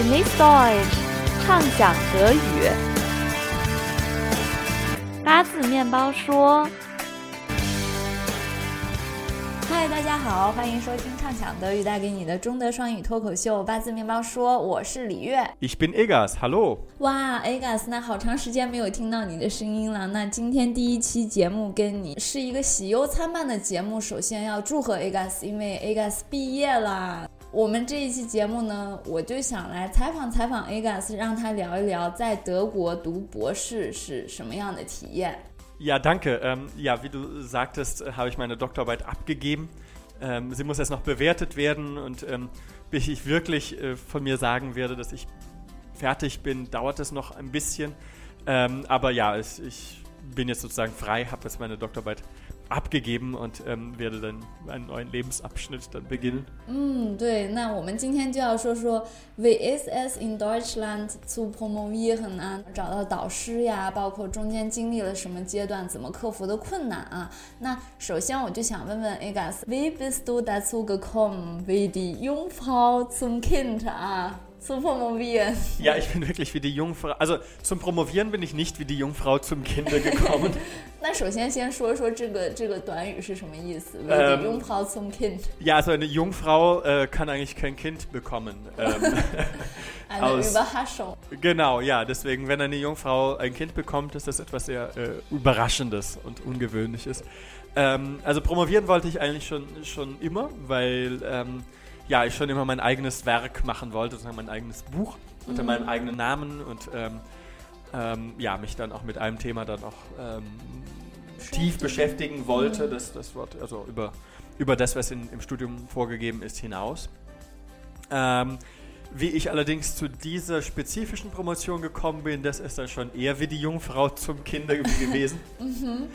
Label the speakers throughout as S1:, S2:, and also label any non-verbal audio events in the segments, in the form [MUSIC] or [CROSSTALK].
S1: Genieß Deutsch，畅想德语。八字面包说。嗨，大家好，欢迎收听畅想德语带给你的中德双语脱口秀《八字面包说》，我是李月。
S2: Ich bin Egas，Hallo。
S1: 哇，Egas，那好长时间没有听到你的声音了。那今天第一期节目跟你是一个喜忧参半的节目。首先要祝贺 Egas，因为 Egas 毕业啦。我们这一期节目呢，我就想来采访采访 Egas，让他聊一聊在德国读博士是什么样的体验。
S2: Ja, danke. Ähm, ja, wie du sagtest, äh, habe ich meine Doktorarbeit abgegeben. Ähm, sie muss jetzt noch bewertet werden und ähm, bis ich wirklich äh, von mir sagen werde, dass ich fertig bin, dauert es noch ein bisschen. Ähm, aber ja, es, ich bin jetzt sozusagen frei, habe jetzt meine Doktorarbeit abgegeben und ähm, werde dann einen neuen Lebensabschnitt dann beginnen.
S1: 嗯，对，那我们今天就要说说 Wie ist es in Deutschland zu promovieren 啊？找到导师呀，包括中间经历了什么阶段，怎么克服的困难啊？那首先我就想问问 Egas，Wie bist du dazu gekommen, wie die Jungfrau zum Kind 啊 ？zum Promovieren. [LAUGHS]
S2: Ja, ich bin wirklich wie die Jungfrau. Also zum Promovieren bin ich nicht wie die Jungfrau zum Kinder gekommen. [LAUGHS]
S1: 那首先先说说这个这个短语是什么意思？Wie die ähm, Jungfrau zum [LAUGHS] Kind.
S2: Ja, also eine Jungfrau äh, kann eigentlich kein Kind bekommen. Ähm,
S1: eine aus, Überraschung.
S2: Genau, ja. Deswegen, wenn eine Jungfrau ein Kind bekommt, ist das etwas sehr äh, Überraschendes und Ungewöhnliches. Ähm, also promovieren wollte ich eigentlich schon, schon immer, weil ähm, ja, ich schon immer mein eigenes Werk machen wollte, sozusagen mein eigenes Buch unter mhm. meinem eigenen Namen und ähm, ähm, ja, mich dann auch mit einem Thema dann auch ähm, tief beschäftigen wollte, mhm. das, das Wort, also über, über das, was in, im Studium vorgegeben ist, hinaus. Ähm, wie ich allerdings zu dieser spezifischen Promotion gekommen bin, das ist dann schon eher wie die Jungfrau zum Kinder [LAUGHS] gewesen. mhm.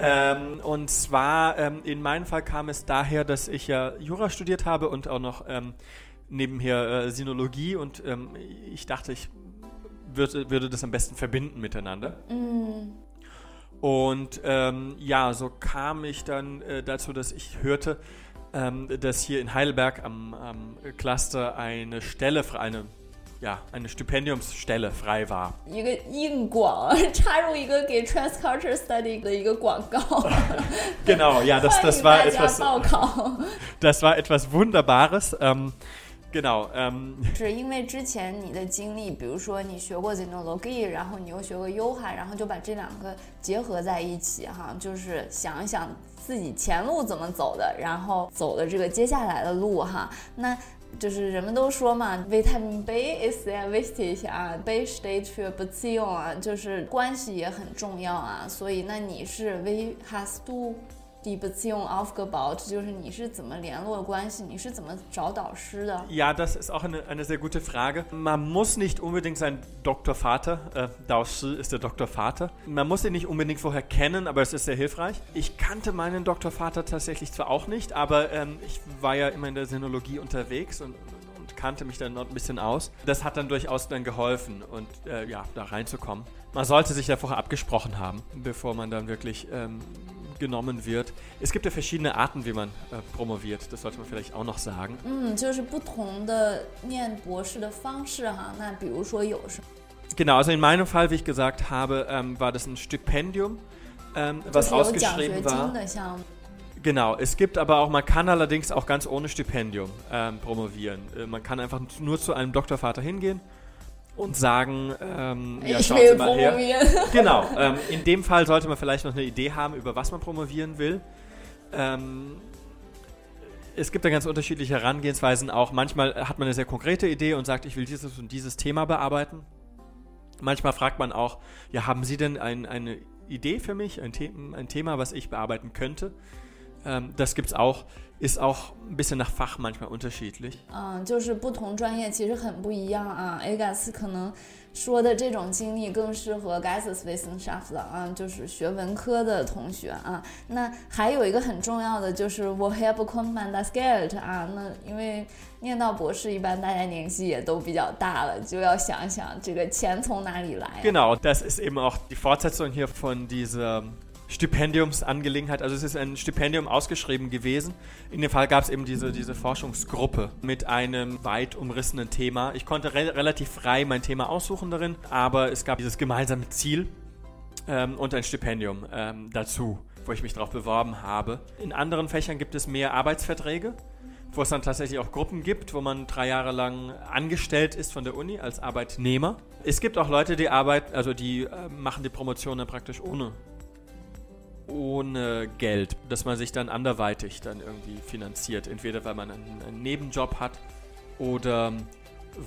S2: Ähm, und zwar, ähm, in meinem Fall kam es daher, dass ich ja Jura studiert habe und auch noch ähm, nebenher äh, Sinologie und ähm, ich dachte, ich würde, würde das am besten verbinden miteinander. Mm. Und ähm, ja, so kam ich dann äh, dazu, dass ich hörte, ähm, dass hier in Heidelberg am, am Cluster eine Stelle für eine ja, eine Stipendiumsstelle frei war.
S1: 一个硬广插入一个给 Transculture Study 的一个广告。
S2: genau, [LAUGHS] ja, das, das war etwas. [LAUGHS] Das war etwas Wunderbares. Ähm, Genau，嗯，[LAUGHS]
S1: 是因为之前你的经历，比如说你学过 Zinology，然后你又学过 Yoga，然后就把这两个结合在一起哈，就是想一想自己前路怎么走的，然后走的这个接下来的路哈。那 就是人们都说嘛，Vitamin B is sehr wichtig 啊，B steht für Beziehung 啊，就是关系也很重要啊。所以那你是 V hast du die Beziehung aufgebaut? 就是你是怎么联络关系？你是怎么找导师的？
S2: Ja, das ist auch eine, eine sehr gute Frage. Man muss nicht unbedingt sein Doktorvater, äh, Daoshi ist der Doktorvater. Man muss ihn nicht unbedingt vorher kennen, aber es ist sehr hilfreich. Ich kannte meinen Doktorvater tatsächlich zwar auch nicht, aber ähm, ich war ja immer in der Sinologie unterwegs und, und kannte mich dann noch ein bisschen aus. Das hat dann durchaus dann geholfen und äh, ja, da reinzukommen. Man sollte sich ja vorher abgesprochen haben, bevor man dann wirklich ähm, genommen wird. Es gibt ja verschiedene Arten, wie man äh, promoviert. Das sollte man vielleicht auch noch sagen.
S1: 嗯，就是不同的念博士的方式哈。那比如说有什么？
S2: Genau, also in meinem Fall, wie ich gesagt habe, ähm, war das ein Stipendium, ähm, was ausgeschrieben war. Genau, es gibt aber auch, man kann allerdings auch ganz ohne Stipendium ähm, promovieren. Äh, man kann einfach nur zu einem Doktorvater hingehen und sagen, ähm, ja, schauen Sie mal her. [LAUGHS] Genau, ähm, in dem Fall sollte man vielleicht noch eine Idee haben, über was man promovieren will. Ähm, es gibt da ganz unterschiedliche Herangehensweisen auch. Manchmal hat man eine sehr konkrete Idee und sagt, ich will dieses und dieses Thema bearbeiten. Manchmal fragt man auch, ja, haben Sie denn ein, eine Idee für mich, ein, The ein Thema, was ich bearbeiten könnte? Ähm, das gibt es auch. ist auch ein bisschen nach Fach manchmal unterschiedlich。
S1: 嗯，就是不同专业其实很不一样啊。Agas 可能说的这种经历更适合 Geisteswissenschaft 啊，就是学文科的同学啊。那还有一个很重要的就是 Woher bekommt man das Geld 啊？那因为念到博士，一般大家年纪也都比较大了，就要想想这个钱从哪里来。
S2: Genau, das ist eben auch die Fortsetzung hier von dieser Stipendiumsangelegenheit. Also es ist ein Stipendium ausgeschrieben gewesen. In dem Fall gab es eben diese, diese Forschungsgruppe mit einem weit umrissenen Thema. Ich konnte re relativ frei mein Thema aussuchen darin, aber es gab dieses gemeinsame Ziel ähm, und ein Stipendium ähm, dazu, wo ich mich darauf beworben habe. In anderen Fächern gibt es mehr Arbeitsverträge wo es dann tatsächlich auch Gruppen gibt, wo man drei Jahre lang angestellt ist von der Uni als Arbeitnehmer. Es gibt auch Leute, die arbeiten, also die äh, machen die Promotion dann praktisch ohne ohne Geld, dass man sich dann anderweitig dann irgendwie finanziert. Entweder weil man einen, einen Nebenjob hat oder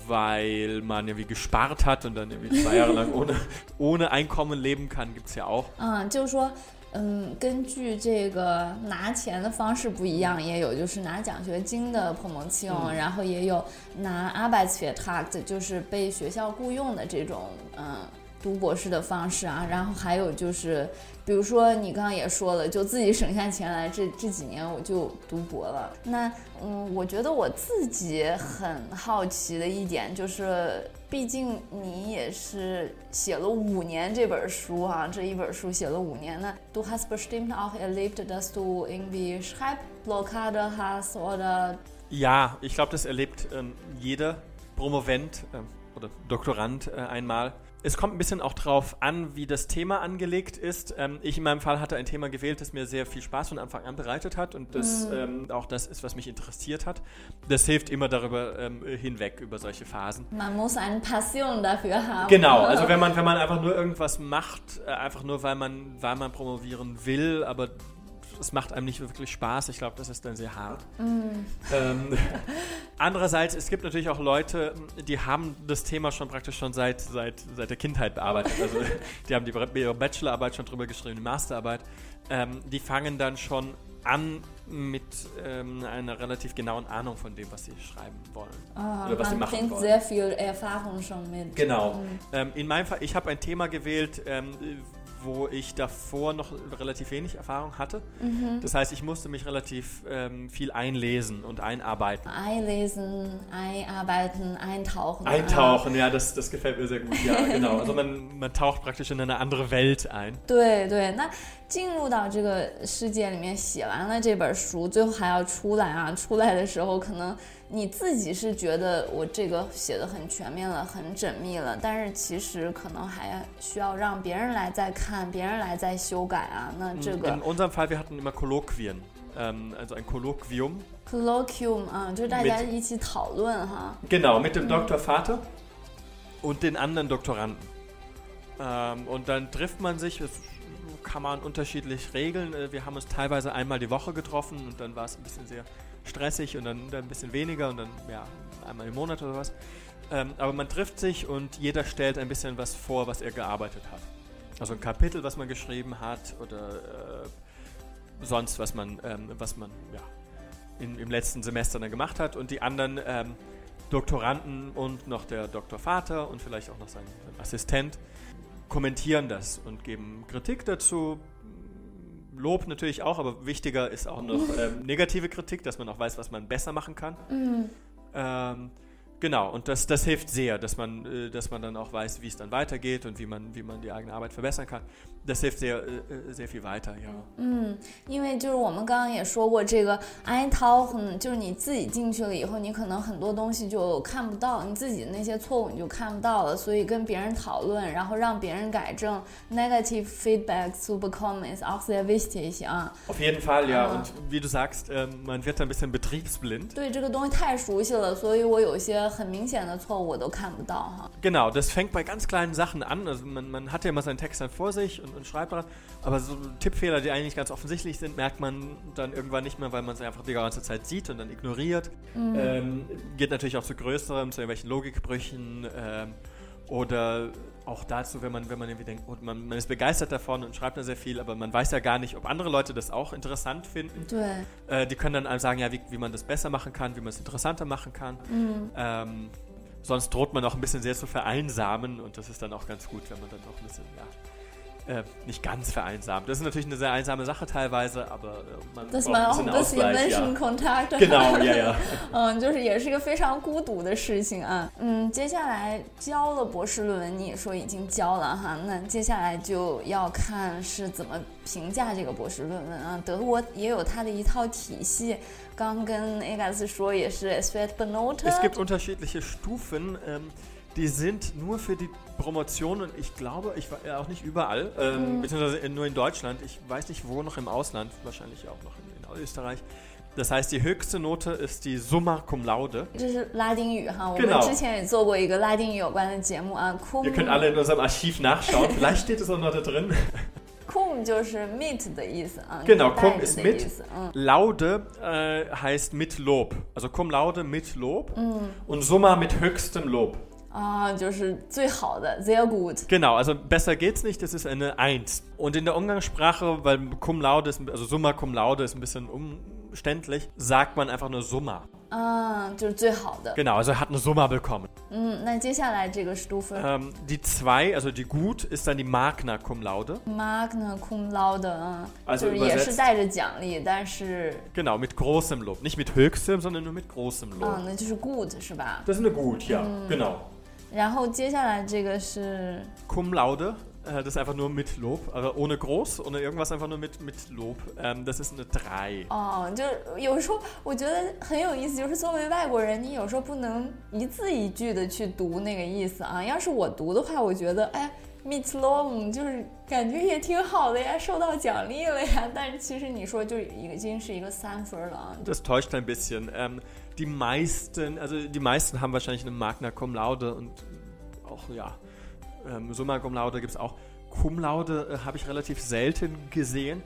S2: weil man irgendwie gespart hat und dann irgendwie zwei Jahre lang ohne, [LAUGHS] ohne Einkommen leben kann, gibt es ja auch.
S1: 嗯，就是说，嗯，根据这个拿钱的方式不一样，也有就是拿奖学金的 promotion，、
S2: 嗯
S1: 然后也有拿 Arbeitsvertrag，就是被学校雇佣的这种，嗯。 读博士的方式啊，然后还有就是，比如说你刚刚也说了，就自己省下钱来，这这几年我就读博了。那嗯，我觉得我自己很好奇的一点就是，毕竟你也是写了五年这本书啊，这一本书写了五年那。Du hast bestimmt auch erlebt, dass du irgendwie Schreibblockade hast oder
S2: Ja, ich glaube, das erlebt ähm, jeder Promovent oder Doktorand äh, einmal. Es kommt ein bisschen auch drauf an, wie das Thema angelegt ist. Ähm, ich in meinem Fall hatte ein Thema gewählt, das mir sehr viel Spaß von Anfang an bereitet hat und das ähm, auch das ist, was mich interessiert hat. Das hilft immer darüber ähm, hinweg, über solche Phasen.
S1: man muss eine Passion dafür haben.
S2: Genau, [LAUGHS] also wenn man, wenn man einfach nur irgendwas macht, äh, einfach nur weil man, weil man promovieren will, aber es macht einem nicht wirklich Spaß, ich glaube, das ist dann sehr hart. Ähm, [LAUGHS] andererseits, es gibt natürlich auch Leute, die haben das Thema schon praktisch schon seit, seit, seit der Kindheit bearbeitet. Also [LAUGHS] die haben die, ihre Bachelorarbeit schon drüber geschrieben, die Masterarbeit. Ähm, die fangen dann schon an mit ähm, einer relativ genauen Ahnung von dem, was sie schreiben wollen.
S1: Ah,
S2: oder was sie
S1: man
S2: machen
S1: bringt
S2: wollen.
S1: sehr viel Erfahrung schon mit.
S2: Genau. Ähm, in meinem Fall, ich habe ein Thema gewählt, ähm, wo ich davor noch relativ wenig Erfahrung hatte. Das heißt, ich musste mich relativ ähm, viel einlesen und einarbeiten.
S1: Einlesen, einarbeiten, eintauchen.
S2: Eintauchen, ja, das, das gefällt mir sehr gut. Ja, genau. Also man, man taucht praktisch in eine andere Welt ein.
S1: 对对，那 进入到这个世界里面，写完了这本书，最后还要出来啊！出来的时候，可能你自己是觉得我这个写的很全面了，很缜密了，但是其实可能还需要让别人来再看，别人来再修改啊。那这个
S2: In unserem Fall, wir hatten immer Kolloquien. Ähm, also ein Kolloquium.
S1: colloquium 啊，就是大家一起讨论哈。
S2: Genau, mit dem Dr. Vater und den anderen Doktoranden. Ähm, und dann trifft man sich, das kann man unterschiedlich regeln. Äh, Wir haben uns teilweise einmal die Woche getroffen und dann war es ein bisschen sehr stressig und dann, dann ein bisschen weniger und dann ja, einmal im Monat oder was. Ähm, aber man trifft sich und jeder stellt ein bisschen was vor, was er gearbeitet hat. Also ein Kapitel, was man geschrieben hat oder äh, sonst, was man, ähm, was man ja, in, im letzten Semester dann gemacht hat. Und die anderen ähm, Doktoranden und noch der Doktorvater und vielleicht auch noch sein, sein Assistent kommentieren das und geben Kritik dazu. Lob natürlich auch, aber wichtiger ist auch noch [LAUGHS] ähm, negative Kritik, dass man auch weiß, was man besser machen kann. Ähm, genau, und das, das hilft sehr, dass man, äh, dass man dann auch weiß, wie es dann weitergeht und wie man, wie man die eigene Arbeit verbessern kann. Das hilft sehr, äh, äh, sehr viel weiter, ja.
S1: 嗯，因为就是我们刚刚也说过，这个 eintauchen 就是你自己进去了以后，你可能很多东西就看不到，你自己的那些错误你就看不到了，所以跟别人讨论，然后让别人改正，negative feedback zu bekommen ist auch sehr wichtig 啊。
S2: Auf jeden Fall, ja.
S1: Ah.
S2: Und wie du sagst, ähm, man wird dann ein bisschen betriebsblind.
S1: 对这个东西太熟悉了，所以我有一些 很明显的错误我都看不到哈。
S2: Genau, das fängt bei ganz kleinen Sachen an. Also man, man hat ja immer seinen Text dann vor sich und, und schreibt daran. Aber so Tippfehler, die eigentlich ganz offensichtlich sind, merkt man dann irgendwann nicht mehr, weil man sie einfach die ganze Zeit sieht und dann ignoriert. Ähm, geht natürlich auch zu größeren, zu irgendwelchen Logikbrüchen ähm, oder auch dazu, wenn man, wenn man irgendwie denkt, oh, man, man ist begeistert davon und schreibt da sehr viel, aber man weiß ja gar nicht, ob andere Leute das auch interessant finden.
S1: 对
S2: ，Äh, die können dann einem sagen, ja, wie, wie man das besser machen kann, wie man es interessanter machen kann. Ähm, sonst droht man auch ein bisschen sehr zu vereinsamen und das ist dann auch ganz gut, wenn man dann auch ein bisschen ja, äh, nicht ganz vereinsamt. Das ist natürlich eine sehr einsame Sace teilweise, aber äh, man
S1: Dass
S2: braucht
S1: man auch ein bisschen
S2: Ausgleich, ja.
S1: Menschenkontakt
S2: genau, ja, ja. [LAUGHS]
S1: 嗯，就是也是一个非常孤独的事情啊。嗯，接下来交了博士论文，你也说已经交了哈，那接下来就要看是怎么评价这个博士论文啊。德国也有它的一套体系，刚跟 Egas 说也是 s w e t Benote。
S2: Es gibt unterschiedliche Stufen, ähm, die sind nur für die Promotion und ich glaube, ich war ja auch nicht überall, ähm, beziehungsweise in- nur in Deutschland. Ich weiß nicht wo noch im Ausland, wahrscheinlich auch noch in, in Österreich. Das heißt, die höchste Note ist die Summa Cum Laude.
S1: 这是拉丁语哈，我
S2: Genau
S1: 们之前也做过一个拉丁语有关的节目啊。cum
S2: Ihr könnt alle in unserem Archiv nachschauen. Vielleicht steht es auch noch da drin.
S1: cum 就是 mit 的意思啊，
S2: Genau,
S1: 带
S2: cum
S1: 着
S2: ist
S1: 的
S2: mit
S1: 意思，嗯。
S2: Laude äh, heißt mit Lob. Also Cum Laude mit Lob und Summa mit höchstem Lob.
S1: 啊，就是最好的，sehr gut。
S2: Genau, also besser geht's nicht, das ist eine Eins. Und in der Umgangssprache, weil Cum Laude ist, also Summa Cum Laude ist ein bisschen umständlich, sagt man einfach nur Summa.
S1: 啊，就是最好的。
S2: Genau, also er hat eine Summa bekommen.
S1: 嗯，那接下来这个 Stufe
S2: Ähm, die zwei, also die Gut, ist dann die Magna Cum Laude.
S1: Magna Cum Laude 啊，
S2: Also
S1: 就是也是
S2: übersetzt-
S1: 带着奖励，但是
S2: Genau, mit großem Lob. Nicht mit höchstem, sondern nur mit großem
S1: 啊
S2: Lob.，
S1: 那就是 good 是吧？
S2: Das ist eine Gut, ja, genau.
S1: 然后接下来这个是
S2: Cum Laude, äh, das ist einfach nur mit Lob, also ohne groß, ohne irgendwas, einfach nur mit, mit Lob. Ähm, das ist eine 3.
S1: 哦，就是有时候我觉得很有意思，就是作为外国人，你有时候不能一字一句的去读那个意思啊。要是我读的话，我觉得哎。Meet Long 就是感觉也挺好的呀，受到奖励了呀。但是其实你说就已经是一个三分了啊，
S2: Das [LAUGHS] täuscht ein bisschen. Ähm, die meisten, also die meisten haben wahrscheinlich eine Magna Cum Laude und auch, ja, ähm, Summa Cum Laude gibt es auch. Cum Laude äh, habe ich relativ selten gesehen.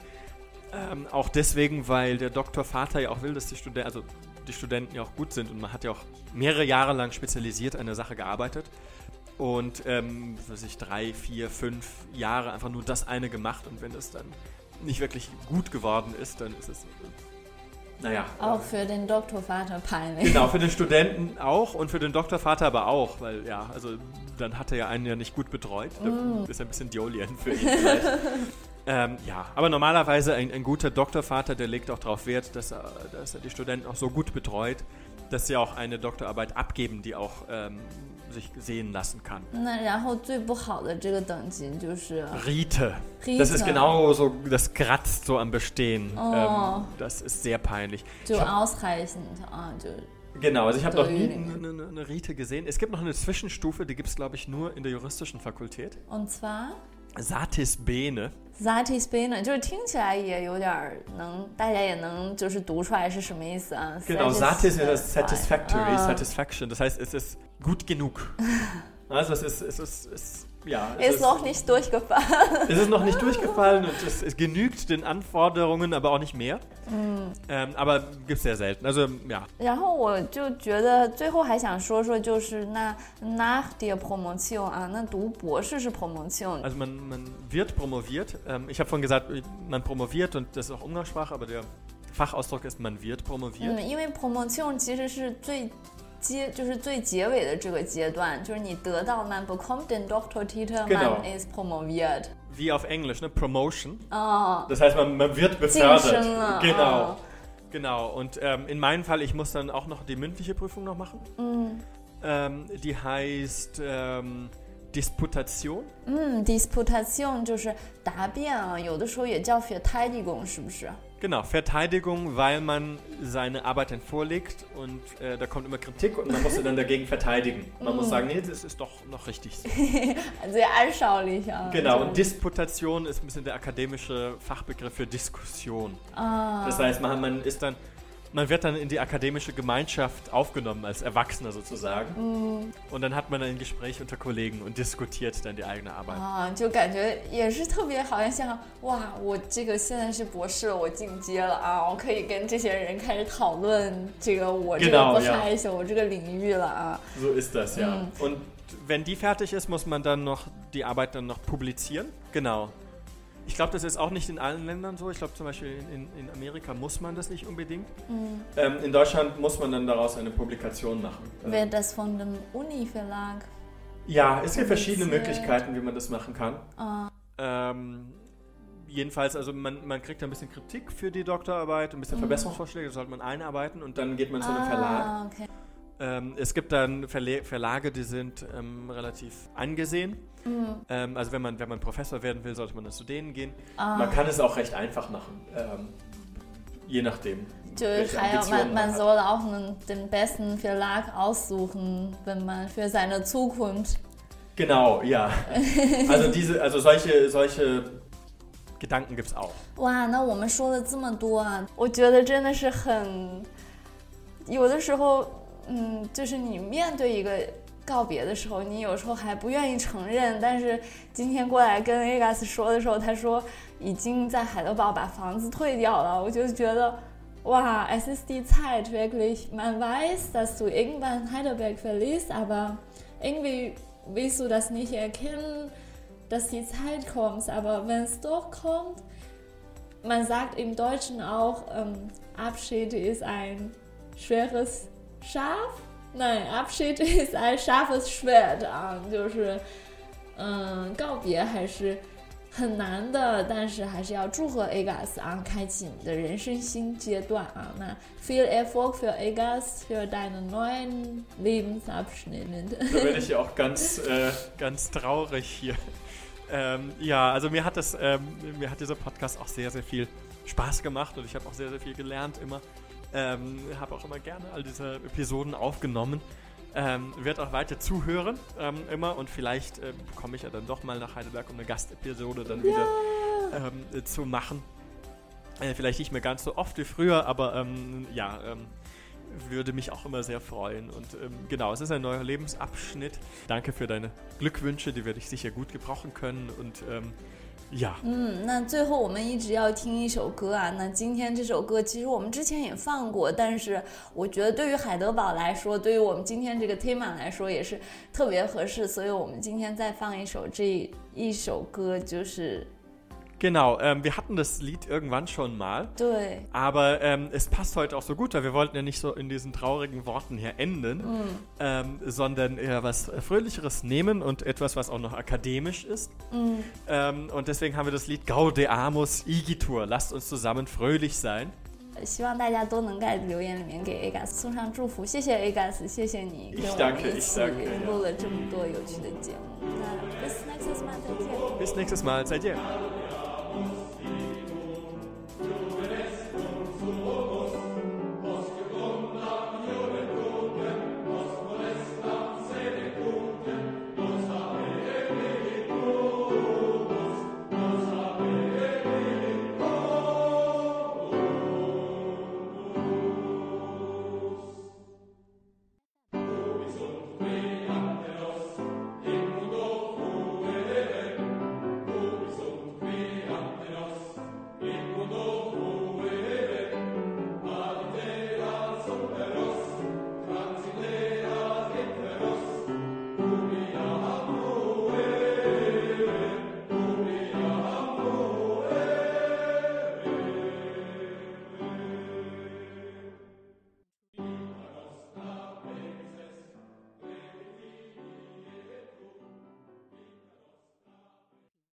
S2: Ähm, auch deswegen, weil der Doktorvater ja auch will, dass die Studenten, also die Studenten ja auch gut sind und man hat ja auch mehrere Jahre lang spezialisiert an der Sache gearbeitet und ähm, weiß ich, drei, vier, fünf Jahre einfach nur das eine gemacht und wenn das dann nicht wirklich gut geworden ist, dann ist es, naja.
S1: auch für den Doktorvater peinlich.
S2: Genau, für den [LAUGHS] Studenten auch und für den Doktorvater aber auch, weil ja, also dann hat er ja einen ja nicht gut betreut. Da ist ein bisschen Diolien für ihn vielleicht. [LAUGHS] ähm, ja, aber normalerweise ein, ein guter Doktorvater, der legt auch darauf Wert, dass er, dass er die Studenten auch so gut betreut, dass sie auch eine Doktorarbeit abgeben, die auch ähm, sich sehen lassen kann.
S1: 那然后最不好的这个等级就是
S2: Rite.
S1: Rite.
S2: Das ist genau so, das kratzt so am Bestehen.
S1: Oh.
S2: Ähm, das ist sehr peinlich.
S1: 就
S2: Ich hab-
S1: ausreichend 啊，就
S2: Genau, also ich habe noch nie
S1: Döling.
S2: eine, eine, eine Rite gesehen. Es gibt noch eine Zwischenstufe, die gibt es, glaube ich, nur in der juristischen Fakultät.
S1: und zwar
S2: Satis Bene.
S1: Satis Bene，就是听起来也有点儿能，大家也能就是读出来是什么意思啊
S2: Genau, Satis ist das Satisfactory,
S1: 啊
S2: Satisfaction. Das heißt, es ist gut genug. [LAUGHS] Also es ist, es ist, es, ja, es
S1: ist noch nicht durchgefallen。
S2: es ist noch nicht durchgefallen und es, es genügt den Anforderungen, aber auch nicht mehr. Ähm, aber gibt es sehr selten. Also ja,
S1: 然后我就觉得最后还想说说，就是那 nach der Promotion 啊，那读博士是 Promotion，
S2: also man, man wird promoviert. Ähm, ich habe vorhin gesagt, man promoviert und das ist auch Umgangssprache, aber der Fachausdruck ist, man wird promoviert.
S1: 嗯，因为 promotion 其实是最 结，就是最结尾的这个阶段，就是你得到 man bekommt den Doktortitel，
S2: Genau.
S1: man ist promoviert。
S2: Wie auf Englisch, ne? Promotion.
S1: 哦，
S2: Das heißt, man, man wird
S1: 晋
S2: befördert.
S1: 升了。
S2: Genau.
S1: 哦
S2: Genau. Und ähm, in meinem Fall, ich muss dann auch noch die mündliche Prüfung noch machen.
S1: 嗯
S2: Ähm, die heißt ähm, Disputation.
S1: 嗯，disputation 就是答辩啊，有的时候也叫 Verteidigung，是不是？
S2: Genau, Verteidigung, weil man seine Arbeit dann vorlegt und äh, da kommt immer Kritik und man muss sie dann dagegen verteidigen. Man muss mhm. sagen, nee, das ist doch noch richtig so. [LAUGHS]
S1: Sehr anschaulich. Also.
S2: Genau, und also Disputation ist ein bisschen der akademische Fachbegriff für Diskussion.
S1: Ah.
S2: Das heißt, man, man ist dann man wird dann in die akademische Gemeinschaft aufgenommen als Erwachsener sozusagen. Und dann hat man ein Gespräch unter Kollegen und diskutiert dann die eigene Arbeit.
S1: 啊，就感觉也是特别好像像哇，我这个现在是博士了，我进阶了啊，我可以跟这些人开始讨论这个我这个
S2: Genau, ja.
S1: Bereich，我这个领域了啊。
S2: So ist das, ja.
S1: Mhm.
S2: Und wenn die fertig ist, muss man dann noch die Arbeit dann noch publizieren. Genau. Ich glaube, das ist auch nicht in allen Ländern so. Ich glaube zum Beispiel in, in, Amerika muss man das nicht unbedingt. Ähm, in Deutschland muss man dann daraus eine Publikation machen.
S1: Wird das von dem Uni-Verlag?
S2: Ja, es gibt verschiedene. Möglichkeiten, wie man das machen kann.
S1: Ah.
S2: Ähm, jedenfalls, also man, man kriegt ein bisschen Kritik für die Doktorarbeit, ein bisschen Verbesserungsvorschläge, das sollte man einarbeiten und dann geht man zu einem Verlag.
S1: Ah, okay.
S2: Ähm, es gibt dann Verle Verlage, die sind ähm, relativ angesehen. Ähm, also wenn man, wenn man Professor werden will, sollte man dann zu denen gehen. Man kann es auch recht einfach machen, ähm, je nachdem.
S1: 就是
S2: welche
S1: 还有
S2: Ambitionen
S1: man, man
S2: hat.
S1: soll auch einen, den besten Verlag aussuchen, wenn man für seine Zukunft.
S2: Genau, ja. [LAUGHS] Also diese, also solche, solche Gedanken gibt es auch.
S1: 哇，那我们说了这么多啊，我觉得真的是很，有的时候， 嗯，就是你面对一个告别的时候，你有时候还不愿意承认。但是今天过来跟 Agas 说的时候，他说已经在海德堡把房子退掉了，我就觉得。Wow, es ist die Zeit, wirklich. Man weiß, dass du irgendwann Heidelberg verlierst, aber irgendwie willst du das nicht erkennen, dass die Zeit kommt. Aber wenn es doch kommt, man sagt im Deutschen auch, ähm, Abschied ist ein schweres Schaf. Nein, Abschied [LAUGHS] ist ein scharfes Schwert 啊，就是，嗯，告别还是很难的，但是还是要祝贺 Agas 啊，开启你的人生新阶段啊。那 viel Erfolg für Agas für deinen neuen Lebensabschnitt.
S2: Da werde ich ja auch ganz, äh, ganz traurig hier. Ähm, ja, also mir hat das, ähm, mir hat dieser Podcast auch sehr, sehr viel Spaß gemacht und ich habe auch sehr, sehr viel gelernt immer. Ähm, habe auch immer gerne all diese Episoden aufgenommen. Ähm, werde auch weiter zuhören ähm, immer und vielleicht ähm, komme ich ja dann doch mal nach Heidelberg, um eine Gastepisode dann wieder ähm, äh, zu machen. Äh, vielleicht nicht mehr ganz so oft wie früher, aber ähm, ja, ähm, würde mich auch immer sehr freuen. Und ähm, genau, es ist ein neuer Lebensabschnitt. Danke für deine Glückwünsche, die werde ich sicher gut gebrauchen können. Und 呀
S1: 嗯，那最后我们一直要听一首歌啊。那今天这首歌其实我们之前也放过，但是我觉得对于海德堡来说，对于我们今天这个 tema 来说也是特别合适，所以我们今天再放一首这一首歌，就是。
S2: genau. Ähm, wir hatten das Lied irgendwann schon mal.
S1: 对，
S2: Aber ähm, es passt heute auch so gut, weil wir wollten ja nicht so in diesen traurigen Worten hier enden, ähm, sondern eher was Fröhlicheres nehmen und etwas, was auch noch akademisch ist. Ähm, und deswegen haben wir das Lied Gaudeamus Igitur. Lasst uns zusammen fröhlich sein.
S1: 希望大家都能在留言里面给 Agas 送上祝福，谢谢 Agas，谢谢你跟我
S2: danke,
S1: 们一
S2: ich
S1: 起
S2: danke,
S1: 录了这么多有趣的节目。那 bis nächstes Mal 再见。
S2: Bis nächstes Mal. Seid ihr.